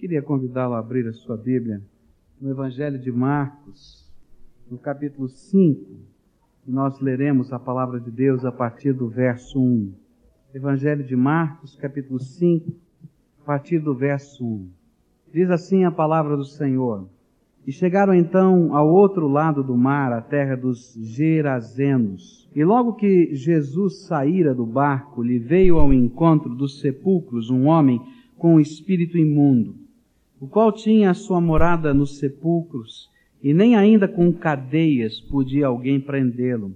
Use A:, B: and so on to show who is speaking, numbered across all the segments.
A: Queria convidá-lo a abrir a sua Bíblia no Evangelho de Marcos, no capítulo 5, e nós leremos a palavra de Deus a partir do verso 1. Evangelho de Marcos, capítulo 5, a partir do verso 1. Diz assim a palavra do Senhor: E chegaram então ao outro lado do mar, a terra dos Gerazenos. E logo que Jesus saíra do barco, lhe veio ao encontro dos sepulcros um homem com um espírito imundo o qual tinha a sua morada nos sepulcros, e nem ainda com cadeias podia alguém prendê-lo,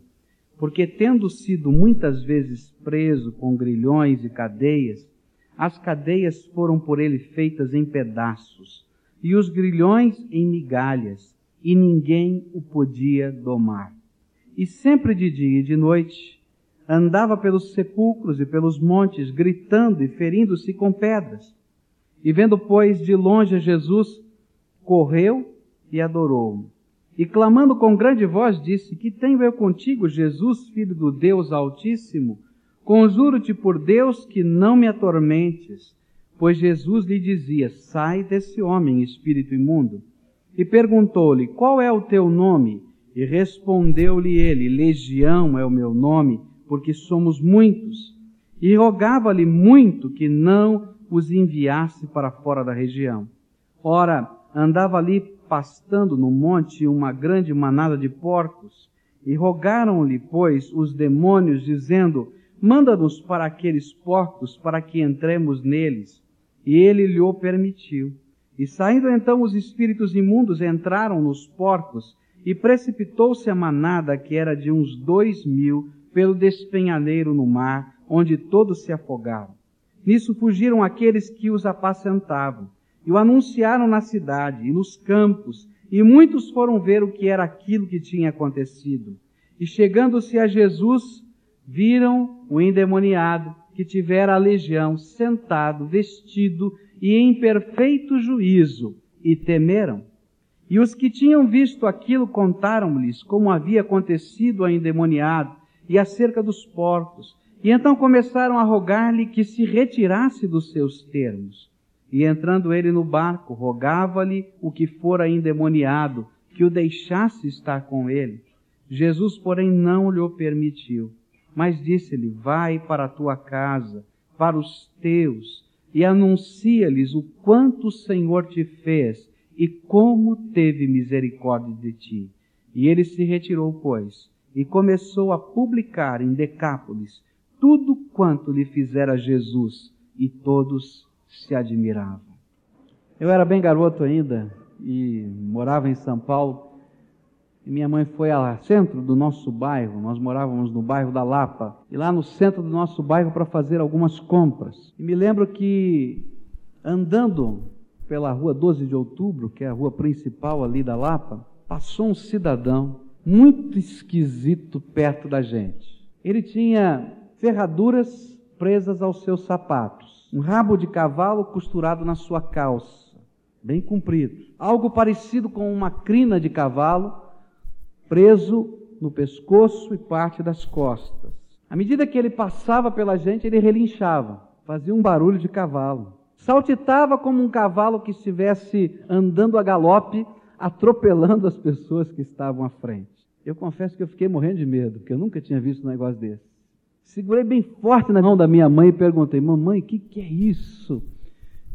A: porque tendo sido muitas vezes preso com grilhões e cadeias, as cadeias foram por ele feitas em pedaços, e os grilhões em migalhas, e ninguém o podia domar. E sempre de dia e de noite andava pelos sepulcros e pelos montes, gritando e ferindo-se com pedras. E vendo, pois, de longe Jesus, correu e adorou-o. E clamando com grande voz, disse: Que tenho eu contigo, Jesus, filho do Deus Altíssimo? Conjuro-te por Deus que não me atormentes. Pois Jesus lhe dizia: Sai desse homem, espírito imundo. E perguntou-lhe: Qual é o teu nome? E respondeu-lhe ele: Legião é o meu nome, porque somos muitos. E rogava-lhe muito que não os enviasse para fora da região. Ora, andava ali pastando no monte uma grande manada de porcos, e rogaram-lhe, pois, os demônios, dizendo: Manda-nos para aqueles porcos, para que entremos neles. E ele lhe permitiu. E saindo então os espíritos imundos entraram nos porcos, e precipitou-se a manada, que era de uns dois mil, pelo despenhadeiro no mar, onde todos se afogaram. Nisso fugiram aqueles que os apacentavam, e o anunciaram na cidade e nos campos, e muitos foram ver o que era aquilo que tinha acontecido. E chegando-se a Jesus, viram o endemoniado que tivera a legião sentado, vestido e em perfeito juízo, e temeram. E os que tinham visto aquilo contaram-lhes como havia acontecido ao endemoniado e acerca dos porcos, e então começaram a rogar-lhe que se retirasse dos seus termos. E entrando ele no barco, rogava-lhe o que fora endemoniado, que o deixasse estar com ele. Jesus, porém, não lhe permitiu, mas disse-lhe: Vai para a tua casa, para os teus, e anuncia-lhes o quanto o Senhor te fez e como teve misericórdia de ti. E ele se retirou, pois, e começou a publicar em Decápolis tudo quanto lhe fizera Jesus, e todos se admiravam. Eu era bem garoto ainda e morava em São Paulo. E minha mãe foi ao centro do nosso bairro, nós morávamos no bairro da Lapa, e lá no centro do nosso bairro para fazer algumas compras. E me lembro que andando pela rua 12 de outubro, que é a rua principal ali da Lapa, passou um cidadão muito esquisito perto da gente. Ele tinha ferraduras presas aos seus sapatos, um rabo de cavalo costurado na sua calça, bem comprido, algo parecido com uma crina de cavalo preso no pescoço e parte das costas. À medida que ele passava pela gente, ele relinchava, fazia um barulho de cavalo. Saltitava como um cavalo que estivesse andando a galope, atropelando as pessoas que estavam à frente. Eu confesso que eu fiquei morrendo de medo, porque eu nunca tinha visto um negócio desse. Segurei bem forte na mão da minha mãe e perguntei: Mamãe, o que, que é isso?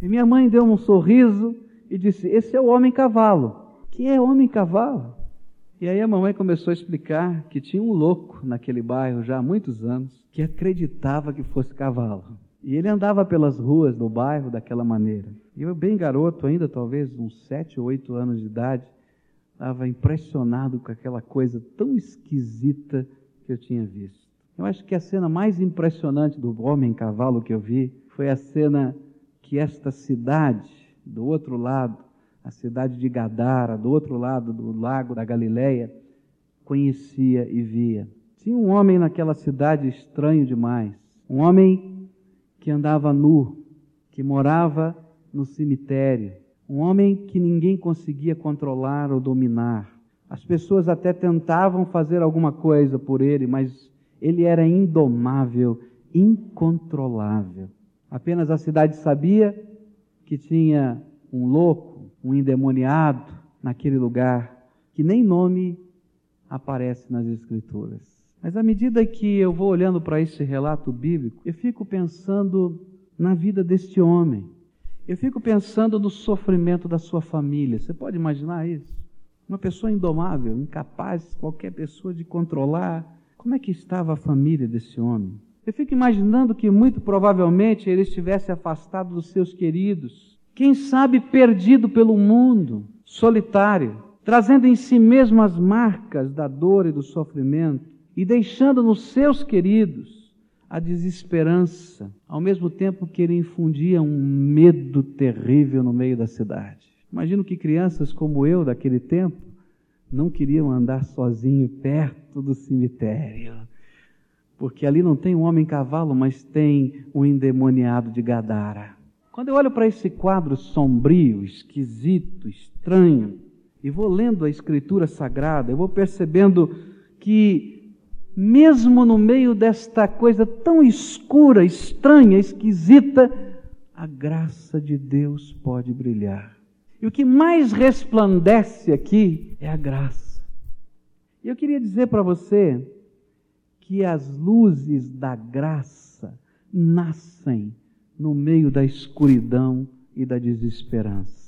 A: E minha mãe deu um sorriso e disse: Esse é o homem-cavalo. Que é homem-cavalo? E aí a mamãe começou a explicar que tinha um louco naquele bairro já há muitos anos que acreditava que fosse cavalo. E ele andava pelas ruas do bairro daquela maneira. E eu, bem garoto ainda, talvez uns sete ou oito anos de idade, estava impressionado com aquela coisa tão esquisita que eu tinha visto. Eu acho que a cena mais impressionante do homem cavalo que eu vi foi a cena que esta cidade, do outro lado, a cidade de Gadara, do outro lado do lago da Galileia, conhecia e via. Tinha um homem naquela cidade estranho demais. Um homem que andava nu, que morava no cemitério. Um homem que ninguém conseguia controlar ou dominar. As pessoas até tentavam fazer alguma coisa por ele, mas ele era indomável, incontrolável. Apenas a cidade sabia que tinha um louco, um endemoniado naquele lugar, que nem nome aparece nas Escrituras. Mas à medida que eu vou olhando para esse relato bíblico, eu fico pensando na vida deste homem. Eu fico pensando no sofrimento da sua família. Você pode imaginar isso? Uma pessoa indomável, incapaz, qualquer pessoa de controlar. Como é que estava a família desse homem? Eu fico imaginando que muito provavelmente ele estivesse afastado dos seus queridos, quem sabe perdido pelo mundo, solitário, trazendo em si mesmo as marcas da dor e do sofrimento e deixando nos seus queridos a desesperança, ao mesmo tempo que ele infundia um medo terrível no meio da cidade. Imagino que crianças como eu daquele tempo não queriam andar sozinho perto do cemitério, porque ali não tem um homem cavalo, mas tem um endemoniado de Gadara. Quando eu olho para esse quadro sombrio, esquisito, estranho, e vou lendo a Escritura Sagrada, eu vou percebendo que, mesmo no meio desta coisa tão escura, estranha, esquisita, a graça de Deus pode brilhar. E o que mais resplandece aqui é a graça. E eu queria dizer para você que as luzes da graça nascem no meio da escuridão e da desesperança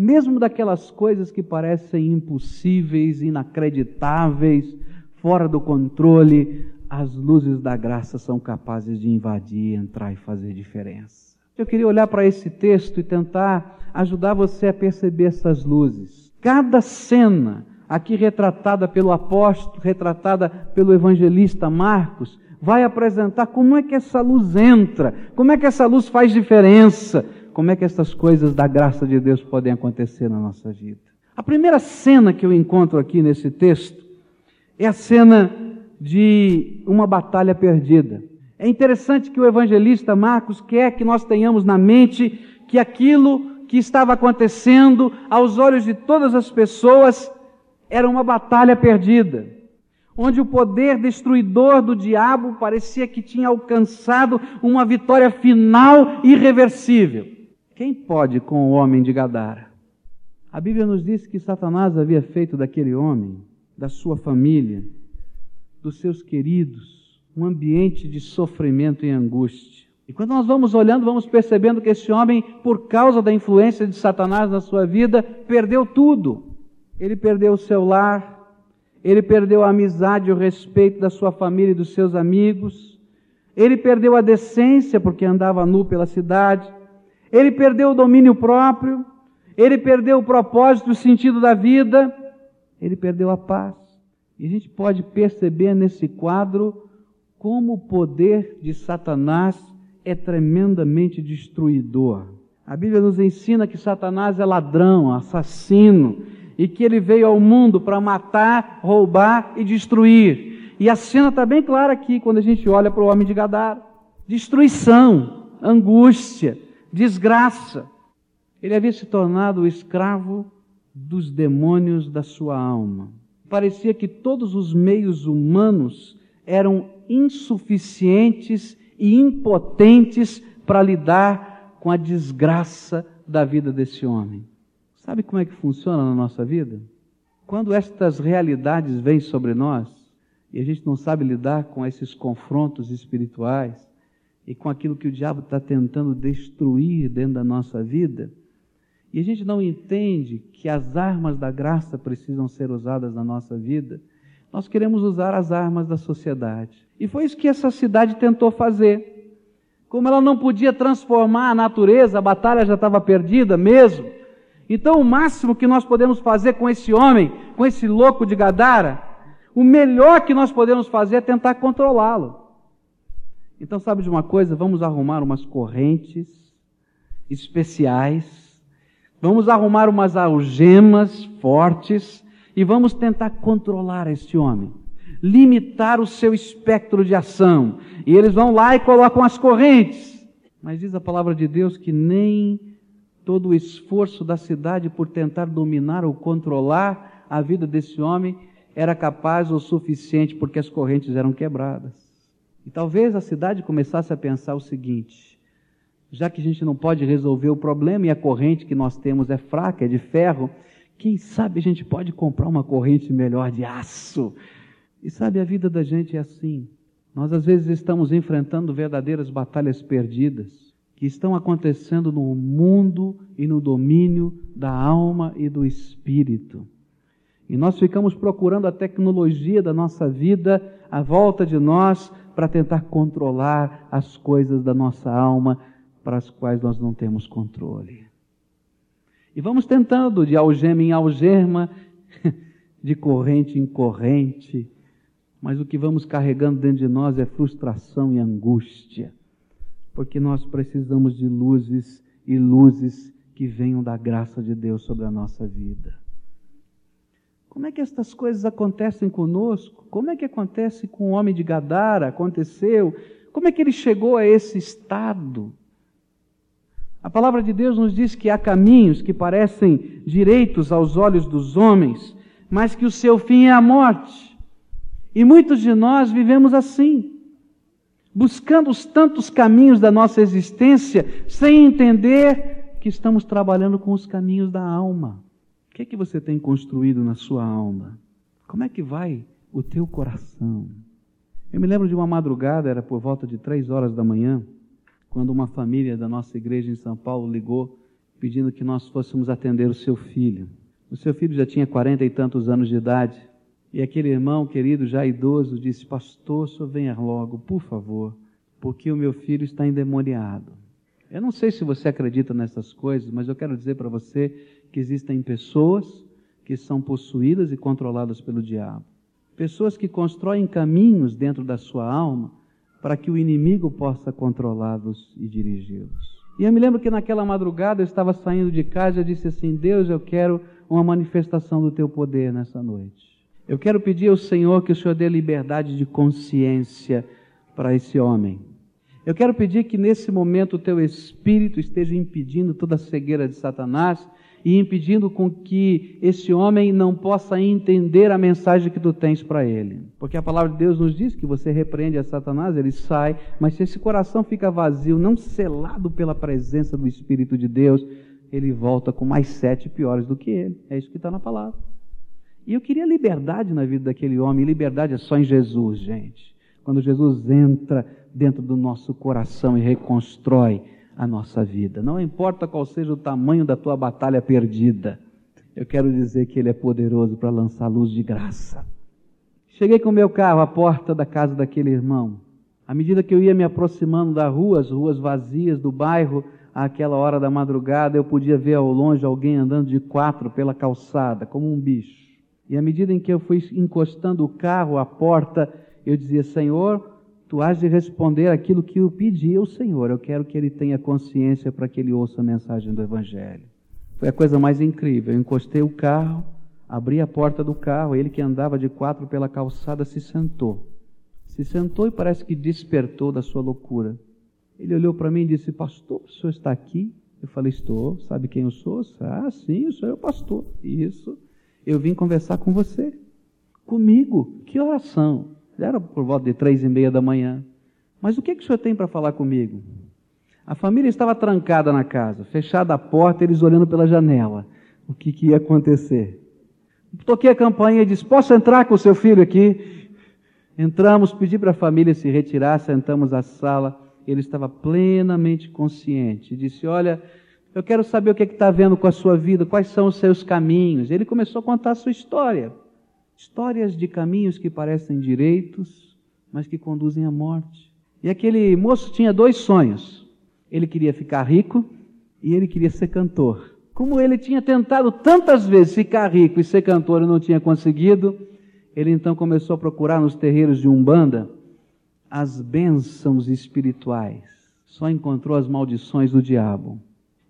A: mesmo daquelas coisas que parecem impossíveis, inacreditáveis, fora do controle, as luzes da graça são capazes de invadir, entrar e fazer diferença. Eu queria olhar para esse texto e tentar ajudar você a perceber essas luzes. Cada cena aqui retratada pelo apóstolo, retratada pelo evangelista Marcos, vai apresentar como é que essa luz entra, como é que essa luz faz diferença, como é que essas coisas da graça de Deus podem acontecer na nossa vida. A primeira cena que eu encontro aqui nesse texto é a cena de uma batalha perdida. É interessante que o evangelista Marcos quer que nós tenhamos na mente que aquilo que estava acontecendo aos olhos de todas as pessoas era uma batalha perdida, onde o poder destruidor do diabo parecia que tinha alcançado uma vitória final irreversível. Quem pode com o homem de Gadara? A Bíblia nos diz que Satanás havia feito daquele homem, da sua família, dos seus queridos, um ambiente de sofrimento e angústia. E quando nós vamos olhando, vamos percebendo que esse homem, por causa da influência de Satanás na sua vida, perdeu tudo. Ele perdeu o seu lar, ele perdeu a amizade e o respeito da sua família e dos seus amigos, ele perdeu a decência porque andava nu pela cidade, ele perdeu o domínio próprio, ele perdeu o propósito, o sentido da vida, ele perdeu a paz. E a gente pode perceber nesse quadro como o poder de Satanás é tremendamente destruidor. A Bíblia nos ensina que Satanás é ladrão, assassino, e que ele veio ao mundo para matar, roubar e destruir. E a cena está bem clara aqui quando a gente olha para o homem de Gadara: destruição, angústia, desgraça. Ele havia se tornado o escravo dos demônios da sua alma. Parecia que todos os meios humanos eram insuficientes e impotentes para lidar com a desgraça da vida desse homem. Sabe como é que funciona na nossa vida? Quando estas realidades vêm sobre nós e a gente não sabe lidar com esses confrontos espirituais, e com aquilo que o diabo está tentando destruir dentro da nossa vida, e a gente não entende que as armas da graça precisam ser usadas na nossa vida, nós queremos usar as armas da sociedade. E foi isso que essa cidade tentou fazer. Como ela não podia transformar a natureza, a batalha já estava perdida mesmo. Então, o máximo que nós podemos fazer com esse homem, com esse louco de Gadara, o melhor que nós podemos fazer é tentar controlá-lo. Então, sabe de uma coisa? Vamos arrumar umas correntes especiais, vamos arrumar umas algemas fortes e vamos tentar controlar este homem, limitar o seu espectro de ação. E eles vão lá e colocam as correntes. Mas diz a palavra de Deus que nem todo o esforço da cidade por tentar dominar ou controlar a vida desse homem era capaz ou suficiente porque as correntes eram quebradas. E talvez a cidade começasse a pensar o seguinte: Já que a gente não pode resolver o problema e a corrente que nós temos é fraca, é de ferro, quem sabe a gente pode comprar uma corrente melhor de aço? E sabe, a vida da gente é assim. Nós às vezes estamos enfrentando verdadeiras batalhas perdidas que estão acontecendo no mundo e no domínio da alma e do espírito. E nós ficamos procurando a tecnologia da nossa vida à volta de nós para tentar controlar as coisas da nossa alma para as quais nós não temos controle. E vamos tentando de algema em algema, de corrente em corrente, mas o que vamos carregando dentro de nós é frustração e angústia, porque nós precisamos de luzes e luzes que venham da graça de Deus sobre a nossa vida. Como é que estas coisas acontecem conosco? Como é que acontece com o homem de Gadara? Aconteceu? Como é que ele chegou a esse estado? A palavra de Deus nos diz que há caminhos que parecem direitos aos olhos dos homens, mas que o seu fim é a morte. E muitos de nós vivemos assim, buscando os tantos caminhos da nossa existência, sem entender que estamos trabalhando com os caminhos da alma. O que é que você tem construído na sua alma? Como é que vai o teu coração? Eu me lembro de uma madrugada, era por volta de três horas da manhã, quando uma família da nossa igreja em São Paulo ligou pedindo que nós fôssemos atender o seu filho. O seu filho já tinha quarenta e tantos anos de idade e aquele irmão querido, já idoso, disse: Pastor, senhor venha logo, por favor, porque o meu filho está endemoniado. Eu não sei se você acredita nessas coisas, mas eu quero dizer para você que existem pessoas que são possuídas e controladas pelo diabo. Pessoas que constroem caminhos dentro da sua alma para que o inimigo possa controlá-los e dirigi-los. E eu me lembro que naquela madrugada eu estava saindo de casa e disse assim: Deus, eu quero uma manifestação do teu poder nessa noite. Eu quero pedir ao Senhor que o Senhor dê liberdade de consciência para esse homem. Eu quero pedir que nesse momento o teu espírito esteja impedindo toda a cegueira de Satanás e impedindo com que esse homem não possa entender a mensagem que tu tens para ele. Porque a palavra de Deus nos diz que você repreende a Satanás, ele sai, mas se esse coração fica vazio, não selado pela presença do Espírito de Deus, ele volta com mais sete piores do que ele. É isso que está na palavra. E eu queria liberdade na vida daquele homem, liberdade é só em Jesus, gente. Quando Jesus entra dentro do nosso coração e reconstrói a nossa vida. Não importa qual seja o tamanho da tua batalha perdida, eu quero dizer que Ele é poderoso para lançar luz de graça. Cheguei com o meu carro à porta da casa daquele irmão. À medida que eu ia me aproximando da rua, as ruas vazias do bairro, àquela hora da madrugada, eu podia ver ao longe alguém andando de quatro pela calçada, como um bicho. E à medida em que eu fui encostando o carro à porta, eu dizia: Senhor, tu has de responder aquilo que eu pedi ao Senhor. Eu quero que ele tenha consciência para que ele ouça a mensagem do Evangelho. Foi a coisa mais incrível. Eu encostei o carro, abri a porta do carro, ele que andava de quatro pela calçada se sentou. Se sentou e parece que despertou da sua loucura. Ele olhou para mim e disse: Pastor, o senhor está aqui? Eu falei: Estou. Sabe quem eu sou? Ah, sim, eu sou o pastor. Isso. Eu vim conversar com você. Comigo. Que oração? Era por volta de três e meia da manhã. Mas o que, que o senhor tem para falar comigo? A família estava trancada na casa, fechada a porta, eles olhando pela janela. O que, que ia acontecer? Toquei a campainha e disse: Posso entrar com o seu filho aqui? Entramos, pedi para a família se retirar, sentamos à sala. Ele estava plenamente consciente. Disse: Olha, eu quero saber o que é está vendo com a sua vida, quais são os seus caminhos. Ele começou a contar a sua história. Histórias de caminhos que parecem direitos, mas que conduzem à morte. E aquele moço tinha dois sonhos. Ele queria ficar rico e ele queria ser cantor. Como ele tinha tentado tantas vezes ficar rico e ser cantor e não tinha conseguido, ele então começou a procurar nos terreiros de Umbanda as bênçãos espirituais. Só encontrou as maldições do diabo.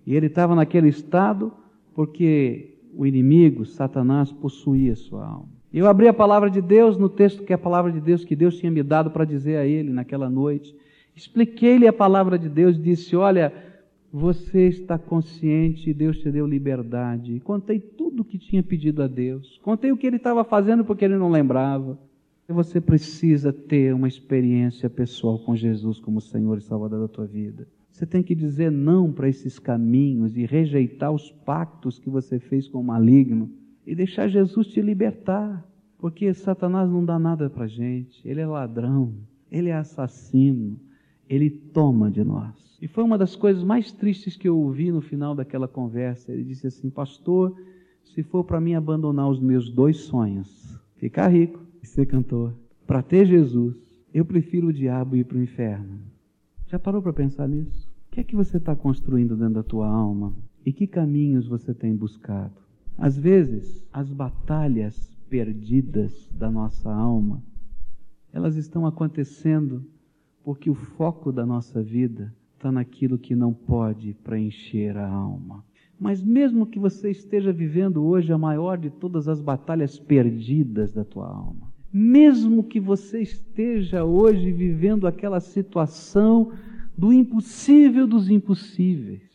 A: E ele estava naquele estado porque o inimigo, Satanás, possuía sua alma. Eu abri a palavra de Deus no texto que é a palavra de Deus que Deus tinha me dado para dizer a ele naquela noite. Expliquei-lhe a palavra de Deus, disse: Olha, você está consciente, Deus te deu liberdade. Contei tudo o que tinha pedido a Deus. Contei o que ele estava fazendo porque ele não lembrava. Você precisa ter uma experiência pessoal com Jesus como Senhor e Salvador da tua vida. Você tem que dizer não para esses caminhos e rejeitar os pactos que você fez com o maligno e deixar Jesus te libertar. Porque Satanás não dá nada para gente. Ele é ladrão, ele é assassino, ele toma de nós. E foi uma das coisas mais tristes que eu ouvi no final daquela conversa. Ele disse assim: Pastor, se for para mim abandonar os meus dois sonhos, ficar rico e ser cantor, para ter Jesus, eu prefiro o diabo ir para o inferno. Já parou para pensar nisso? O que é que você está construindo dentro da tua alma? E que caminhos você tem buscado? Às vezes, as batalhas perdidas da nossa alma, elas estão acontecendo porque o foco da nossa vida está naquilo que não pode preencher a alma. Mas mesmo que você esteja vivendo hoje a maior de todas as batalhas perdidas da tua alma, mesmo que você esteja hoje vivendo aquela situação do impossível dos impossíveis,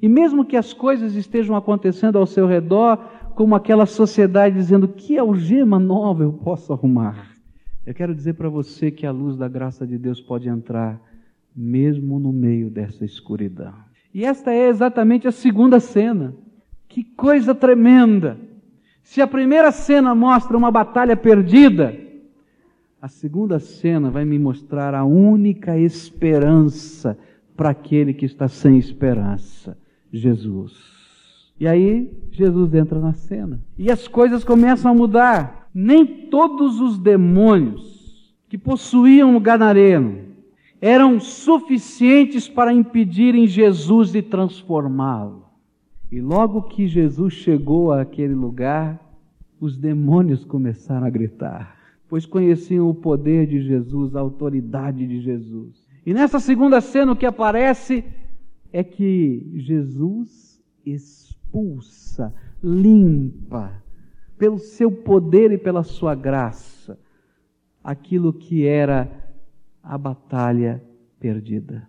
A: e mesmo que as coisas estejam acontecendo ao seu redor, como aquela sociedade dizendo: que algema nova eu posso arrumar? Eu quero dizer para você que a luz da graça de Deus pode entrar mesmo no meio dessa escuridão. E esta é exatamente a segunda cena. Que coisa tremenda! Se a primeira cena mostra uma batalha perdida, a segunda cena vai me mostrar a única esperança para aquele que está sem esperança: Jesus. E aí, Jesus entra na cena. E as coisas começam a mudar. Nem todos os demônios que possuíam o Gadareno eram suficientes para impedirem Jesus de transformá-lo. E logo que Jesus chegou àquele lugar, os demônios começaram a gritar, pois conheciam o poder de Jesus, a autoridade de Jesus. E nessa segunda cena o que aparece é que Jesus expulsa, limpa, pelo seu poder e pela sua graça, aquilo que era a batalha perdida.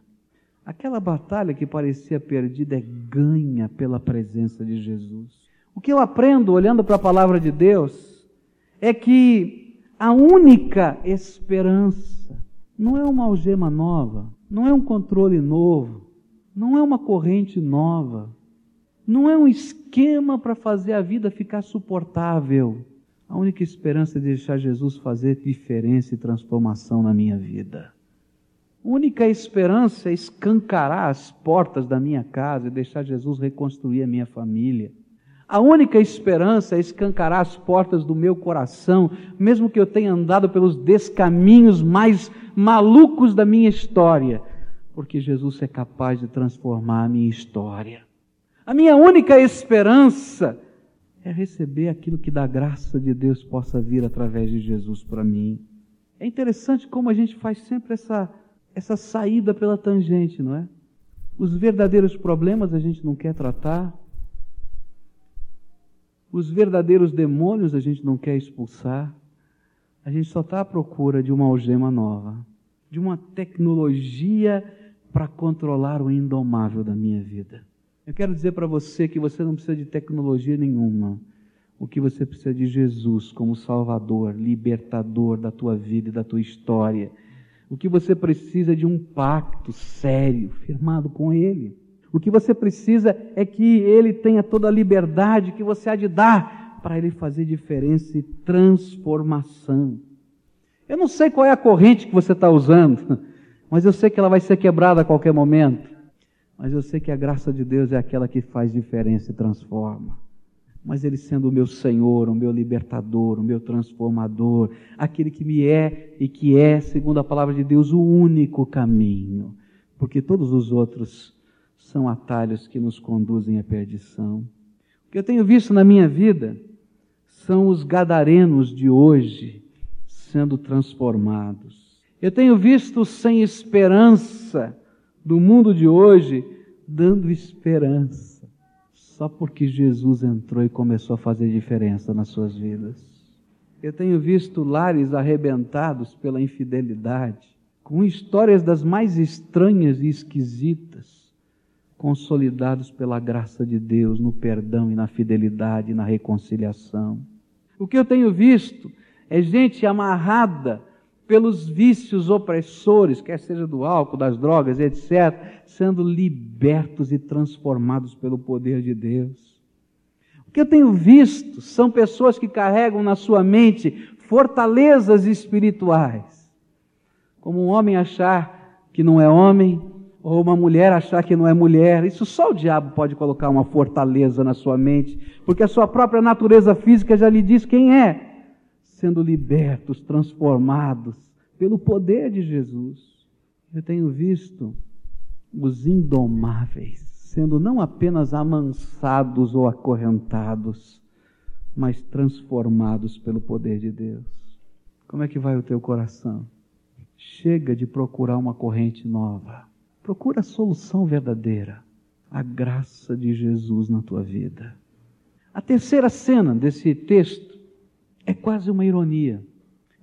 A: Aquela batalha que parecia perdida é ganha pela presença de Jesus. O que eu aprendo olhando para a palavra de Deus é que a única esperança não é uma algema nova, não é um controle novo, não é uma corrente nova, não é um esquema para fazer a vida ficar suportável. A única esperança é deixar Jesus fazer diferença e transformação na minha vida. A única esperança é escancarar as portas da minha casa e deixar Jesus reconstruir a minha família. A única esperança é escancarar as portas do meu coração, mesmo que eu tenha andado pelos descaminhos mais malucos da minha história, porque Jesus é capaz de transformar a minha história. A minha única esperança é receber aquilo que da graça de Deus possa vir através de Jesus para mim. É interessante como a gente faz sempre essa essa saída pela tangente, não é? Os verdadeiros problemas a gente não quer tratar, os verdadeiros demônios a gente não quer expulsar, a gente só está à procura de uma algema nova, de uma tecnologia para controlar o indomável da minha vida. Eu quero dizer para você que você não precisa de tecnologia nenhuma. O que você precisa de Jesus como Salvador, libertador da tua vida e da tua história o que você precisa é de um pacto sério, firmado com Ele. O que você precisa é que Ele tenha toda a liberdade que você há de dar para Ele fazer diferença e transformação. Eu não sei qual é a corrente que você está usando, mas eu sei que ela vai ser quebrada a qualquer momento. Mas eu sei que a graça de Deus é aquela que faz diferença e transforma mas Ele sendo o meu Senhor, o meu libertador, o meu transformador, aquele que me é e que é, segundo a palavra de Deus, o único caminho, porque todos os outros são atalhos que nos conduzem à perdição. O que eu tenho visto na minha vida são os gadarenos de hoje sendo transformados. Eu tenho visto sem esperança do mundo de hoje dando esperança só porque Jesus entrou e começou a fazer diferença nas suas vidas. Eu tenho visto lares arrebentados pela infidelidade, com histórias das mais estranhas e esquisitas, consolidados pela graça de Deus no perdão e na fidelidade e na reconciliação. O que eu tenho visto é gente amarrada pelos vícios opressores, quer seja do álcool, das drogas, etc., sendo libertos e transformados pelo poder de Deus. O que eu tenho visto são pessoas que carregam na sua mente fortalezas espirituais. Como um homem achar que não é homem, ou uma mulher achar que não é mulher. Isso só o diabo pode colocar uma fortaleza na sua mente, porque a sua própria natureza física já lhe diz quem é sendo libertos, transformados pelo poder de Jesus. Eu tenho visto os indomáveis sendo não apenas amansados ou acorrentados, mas transformados pelo poder de Deus. Como é que vai o teu coração? Chega de procurar uma corrente nova. Procura a solução verdadeira, a graça de Jesus na tua vida. A terceira cena desse texto é quase uma ironia.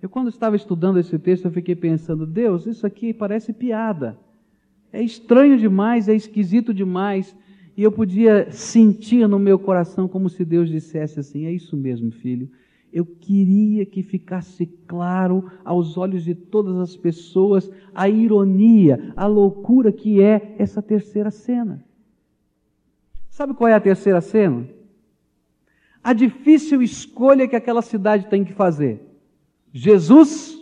A: Eu, quando estava estudando esse texto, eu fiquei pensando: Deus, isso aqui parece piada. É estranho demais, é esquisito demais. E eu podia sentir no meu coração como se Deus dissesse assim: É isso mesmo, filho. Eu queria que ficasse claro aos olhos de todas as pessoas a ironia, a loucura que é essa terceira cena. Sabe qual é a terceira cena? A difícil escolha que aquela cidade tem que fazer: Jesus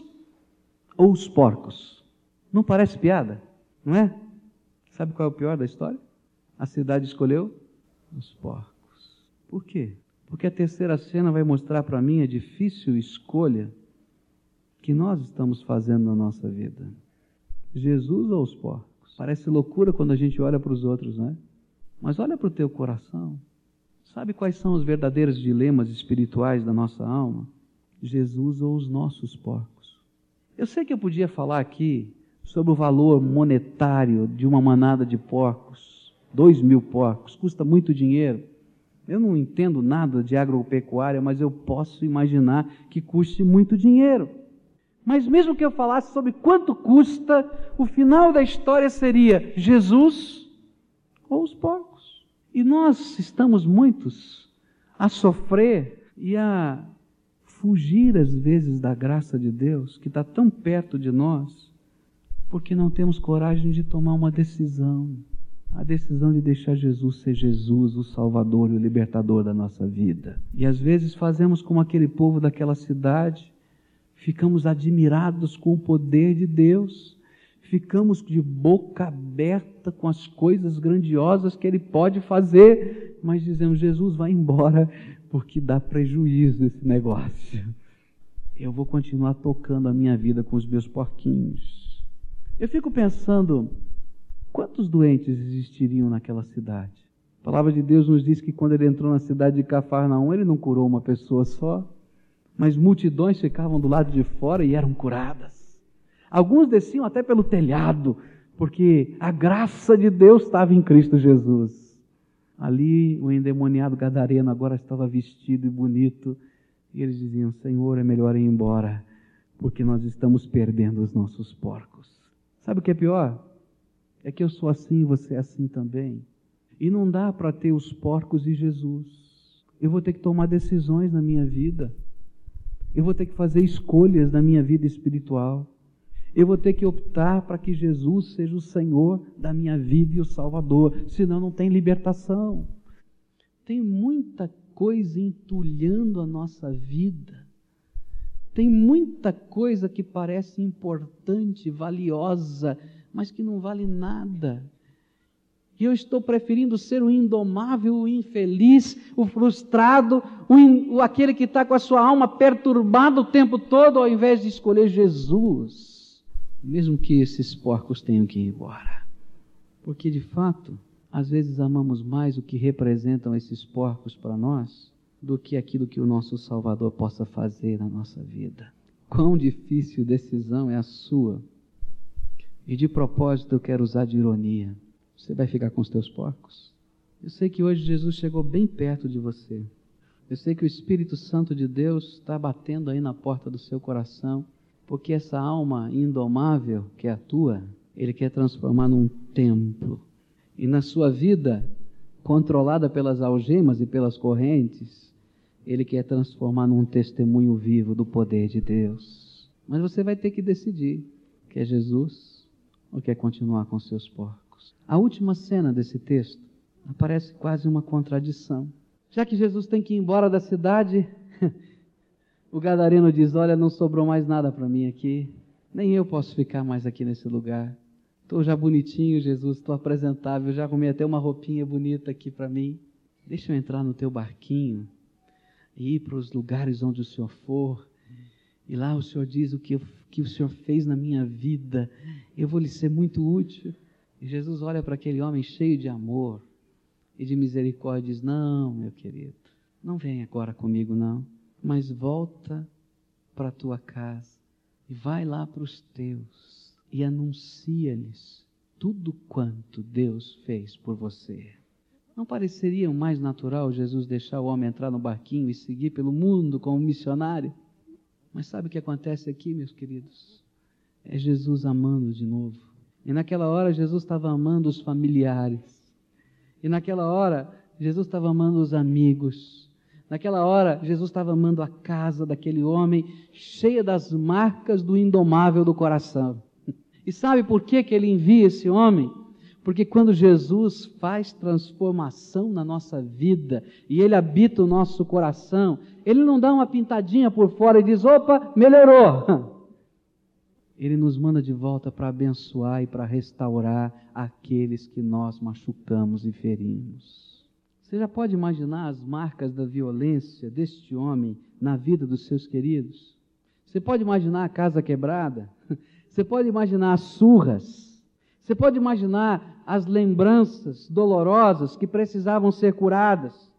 A: ou os porcos? Não parece piada, não é? Sabe qual é o pior da história? A cidade escolheu os porcos. Por quê? Porque a terceira cena vai mostrar para mim a difícil escolha que nós estamos fazendo na nossa vida. Jesus ou os porcos? Parece loucura quando a gente olha para os outros, não é? Mas olha para o teu coração. Sabe quais são os verdadeiros dilemas espirituais da nossa alma? Jesus ou os nossos porcos. Eu sei que eu podia falar aqui sobre o valor monetário de uma manada de porcos, dois mil porcos, custa muito dinheiro. Eu não entendo nada de agropecuária, mas eu posso imaginar que custe muito dinheiro. Mas mesmo que eu falasse sobre quanto custa, o final da história seria Jesus ou os porcos. E nós estamos muitos a sofrer e a fugir às vezes da graça de Deus, que está tão perto de nós, porque não temos coragem de tomar uma decisão. A decisão de deixar Jesus ser Jesus, o Salvador e o Libertador da nossa vida. E às vezes fazemos como aquele povo daquela cidade, ficamos admirados com o poder de Deus, ficamos de boca aberta com as coisas grandiosas que Ele pode fazer, mas dizemos: Jesus, vai embora, porque dá prejuízo esse negócio. Eu vou continuar tocando a minha vida com os meus porquinhos. Eu fico pensando: quantos doentes existiriam naquela cidade? A palavra de Deus nos diz que quando ele entrou na cidade de Cafarnaum, ele não curou uma pessoa só, mas multidões ficavam do lado de fora e eram curadas. Alguns desciam até pelo telhado, porque a graça de Deus estava em Cristo Jesus. Ali o endemoniado gadareno agora estava vestido e bonito, e eles diziam: Senhor, é melhor ir embora, porque nós estamos perdendo os nossos porcos. Sabe o que é pior? É que eu sou assim e você é assim também. E não dá para ter os porcos e Jesus. Eu vou ter que tomar decisões na minha vida. Eu vou ter que fazer escolhas na minha vida espiritual. Eu vou ter que optar para que Jesus seja o Senhor da minha vida e o Salvador, senão não tem libertação. Tem muita coisa entulhando a nossa vida. Tem muita coisa que parece importante, valiosa, mas que não vale nada. E eu estou preferindo ser o indomável, o infeliz, o frustrado, o, in, o aquele que está com a sua alma perturbada o tempo todo, ao invés de escolher Jesus mesmo que esses porcos tenham que ir embora. Porque de fato, às vezes amamos mais o que representam esses porcos para nós do que aquilo que o nosso Salvador possa fazer na nossa vida. Quão difícil decisão é a sua. E de propósito eu quero usar de ironia. Você vai ficar com os teus porcos? Eu sei que hoje Jesus chegou bem perto de você. Eu sei que o Espírito Santo de Deus está batendo aí na porta do seu coração porque essa alma indomável que é a tua, ele quer transformar num templo. E na sua vida, controlada pelas algemas e pelas correntes, ele quer transformar num testemunho vivo do poder de Deus. Mas você vai ter que decidir: quer Jesus ou quer continuar com seus porcos? A última cena desse texto aparece quase uma contradição. Já que Jesus tem que ir embora da cidade, o gadareno diz: Olha, não sobrou mais nada para mim aqui, nem eu posso ficar mais aqui nesse lugar. Estou já bonitinho, Jesus, estou apresentável, já arrumei até uma roupinha bonita aqui para mim. Deixa eu entrar no teu barquinho e ir para os lugares onde o Senhor for. E lá o Senhor diz o que, que o Senhor fez na minha vida. Eu vou lhe ser muito útil. E Jesus olha para aquele homem cheio de amor e de misericórdia e diz: Não, meu querido, não vem agora comigo, não, mas volta para a tua casa e vai lá para os teus e anuncia-lhes tudo quanto Deus fez por você. Não pareceria mais natural Jesus deixar o homem entrar no barquinho e seguir pelo mundo como missionário? Mas sabe o que acontece aqui, meus queridos? É Jesus amando de novo. E naquela hora Jesus estava amando os familiares. E naquela hora Jesus estava amando os amigos. Naquela hora Jesus estava amando a casa daquele homem, cheia das marcas do indomável do coração. E sabe por que, que ele envia esse homem? Porque quando Jesus faz transformação na nossa vida e ele habita o nosso coração, ele não dá uma pintadinha por fora e diz: opa, melhorou. Ele nos manda de volta para abençoar e para restaurar aqueles que nós machucamos e ferimos. Você já pode imaginar as marcas da violência deste homem na vida dos seus queridos? Você pode imaginar a casa quebrada? Você pode imaginar as surras. Você pode imaginar as lembranças dolorosas que precisavam ser curadas.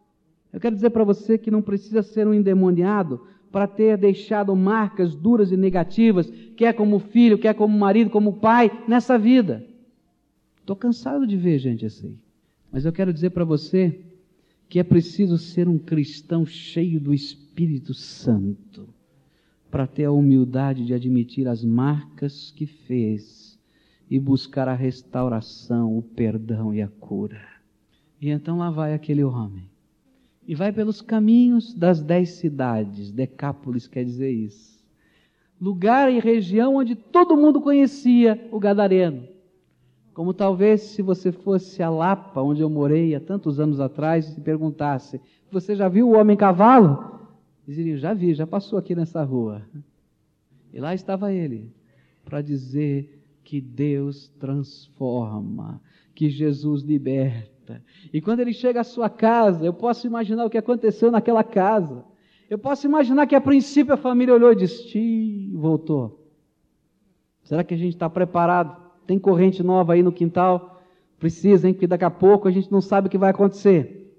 A: Eu quero dizer para você que não precisa ser um endemoniado para ter deixado marcas duras e negativas, quer como filho, quer como marido, como pai, nessa vida. Estou cansado de ver gente assim. Mas eu quero dizer para você que é preciso ser um cristão cheio do Espírito Santo para ter a humildade de admitir as marcas que fez e buscar a restauração, o perdão e a cura. E então lá vai aquele homem. E vai pelos caminhos das dez cidades, Decápolis quer dizer isso. Lugar e região onde todo mundo conhecia o Gadareno. Como talvez se você fosse a Lapa, onde eu morei há tantos anos atrás, e perguntasse: Você já viu o homem cavalo? Dizeriam, já vi, já passou aqui nessa rua. E lá estava ele, para dizer que Deus transforma, que Jesus liberta. E quando ele chega à sua casa, eu posso imaginar o que aconteceu naquela casa. Eu posso imaginar que a princípio a família olhou e disse: voltou. Será que a gente está preparado? Tem corrente nova aí no quintal? Precisa, hein? Porque daqui a pouco a gente não sabe o que vai acontecer.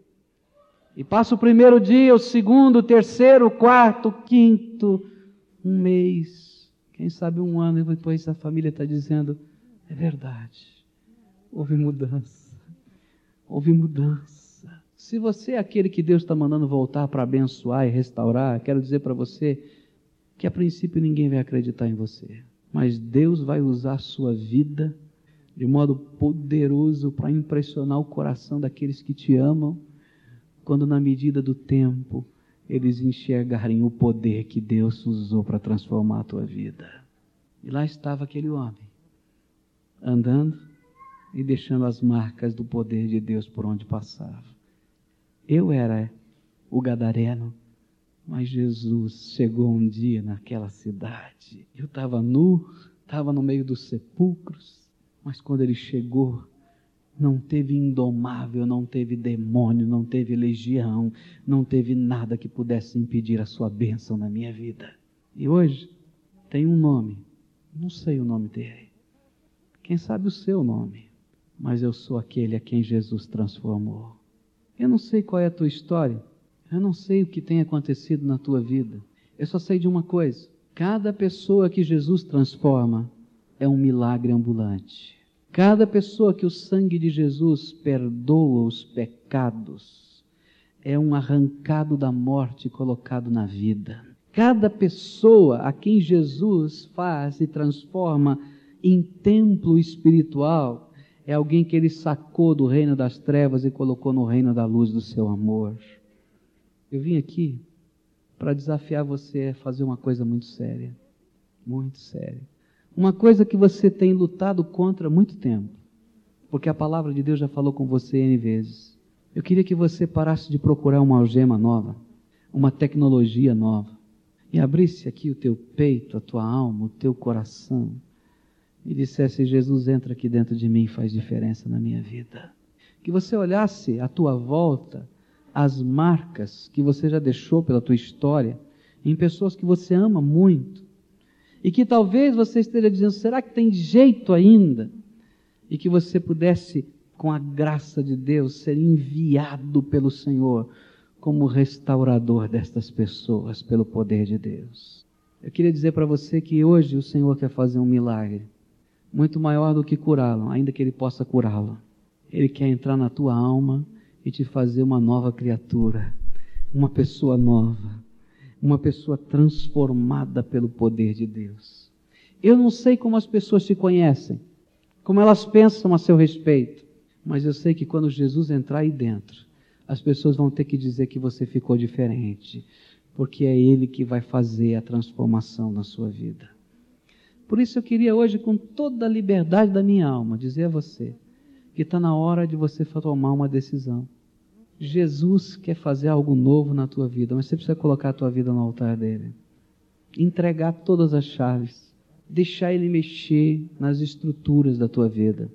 A: E passa o primeiro dia, o segundo, o terceiro, o quarto, o quinto, um mês, quem sabe um ano, e depois a família está dizendo: é verdade, houve mudança, houve mudança. Se você é aquele que Deus está mandando voltar para abençoar e restaurar, quero dizer para você que a princípio ninguém vai acreditar em você, mas Deus vai usar a sua vida de modo poderoso para impressionar o coração daqueles que te amam quando na medida do tempo eles enxergarem o poder que Deus usou para transformar a tua vida. E lá estava aquele homem, andando e deixando as marcas do poder de Deus por onde passava. Eu era o gadareno, mas Jesus chegou um dia naquela cidade. Eu estava nu, estava no meio dos sepulcros, mas quando ele chegou, não teve indomável, não teve demônio, não teve legião, não teve nada que pudesse impedir a sua bênção na minha vida. E hoje tem um nome, não sei o nome dele. Quem sabe o seu nome, mas eu sou aquele a quem Jesus transformou. Eu não sei qual é a tua história, eu não sei o que tem acontecido na tua vida. Eu só sei de uma coisa: cada pessoa que Jesus transforma é um milagre ambulante. Cada pessoa que o sangue de Jesus perdoa os pecados é um arrancado da morte colocado na vida. Cada pessoa a quem Jesus faz e transforma em templo espiritual é alguém que ele sacou do reino das trevas e colocou no reino da luz do seu amor. Eu vim aqui para desafiar você a fazer uma coisa muito séria. muito séria. Uma coisa que você tem lutado contra há muito tempo, porque a palavra de Deus já falou com você N vezes. Eu queria que você parasse de procurar uma algema nova, uma tecnologia nova, e abrisse aqui o teu peito, a tua alma, o teu coração, e dissesse: Jesus entra aqui dentro de mim e faz diferença na minha vida. Que você olhasse à tua volta as marcas que você já deixou pela tua história em pessoas que você ama muito e que talvez você esteja dizendo: será que tem jeito ainda? E que você pudesse, com a graça de Deus, ser enviado pelo Senhor como restaurador destas pessoas, pelo poder de Deus. Eu queria dizer para você que hoje o Senhor quer fazer um milagre muito maior do que curá-lo, ainda que Ele possa curá-lo. Ele quer entrar na tua alma e te fazer uma nova criatura, uma pessoa nova uma pessoa transformada pelo poder de Deus. Eu não sei como as pessoas te conhecem, como elas pensam a seu respeito, mas eu sei que quando Jesus entrar aí dentro, as pessoas vão ter que dizer que você ficou diferente, porque é Ele que vai fazer a transformação na sua vida. Por isso eu queria hoje, com toda a liberdade da minha alma, dizer a você que está na hora de você tomar uma decisão. Jesus quer fazer algo novo na tua vida, mas você precisa colocar a tua vida no altar dele. Entregar todas as chaves. Deixar ele mexer nas estruturas da tua vida.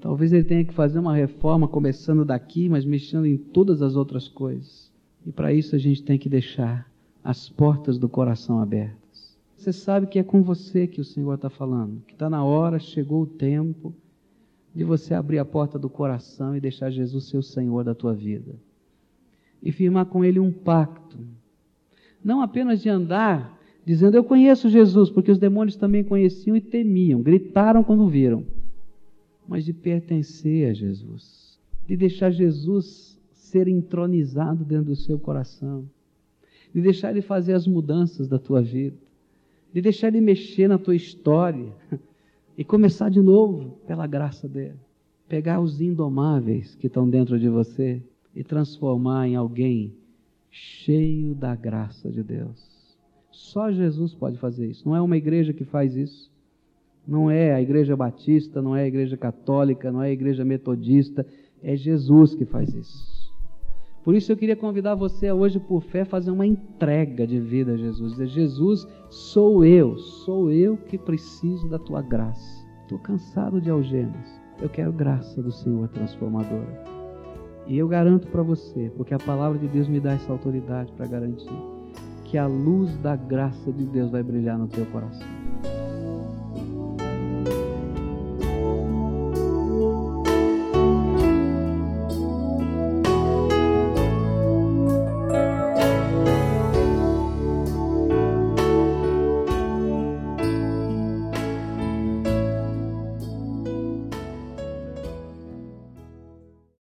A: Talvez ele tenha que fazer uma reforma começando daqui, mas mexendo em todas as outras coisas. E para isso a gente tem que deixar as portas do coração abertas. Você sabe que é com você que o Senhor está falando, que está na hora, chegou o tempo de você abrir a porta do coração e deixar Jesus ser o Senhor da tua vida. E firmar com Ele um pacto. Não apenas de andar dizendo eu conheço Jesus, porque os demônios também conheciam e temiam, gritaram quando viram. Mas de pertencer a Jesus, de deixar Jesus ser entronizado dentro do seu coração, de deixar Ele fazer as mudanças da tua vida, de deixar Ele mexer na tua história e começar de novo pela graça dele. Pegar os indomáveis que estão dentro de você e transformar em alguém cheio da graça de Deus. Só Jesus pode fazer isso. Não é uma igreja que faz isso. Não é a igreja batista, não é a igreja católica, não é a igreja metodista. É Jesus que faz isso. Por isso eu queria convidar você a hoje, por fé, fazer uma entrega de vida a Jesus. Dizer, Jesus, sou eu, sou eu que preciso da tua graça. Estou cansado de algemas. Eu quero graça do Senhor transformadora. E eu garanto para você, porque a palavra de Deus me dá essa autoridade para garantir, que a luz da graça de Deus vai brilhar no teu coração.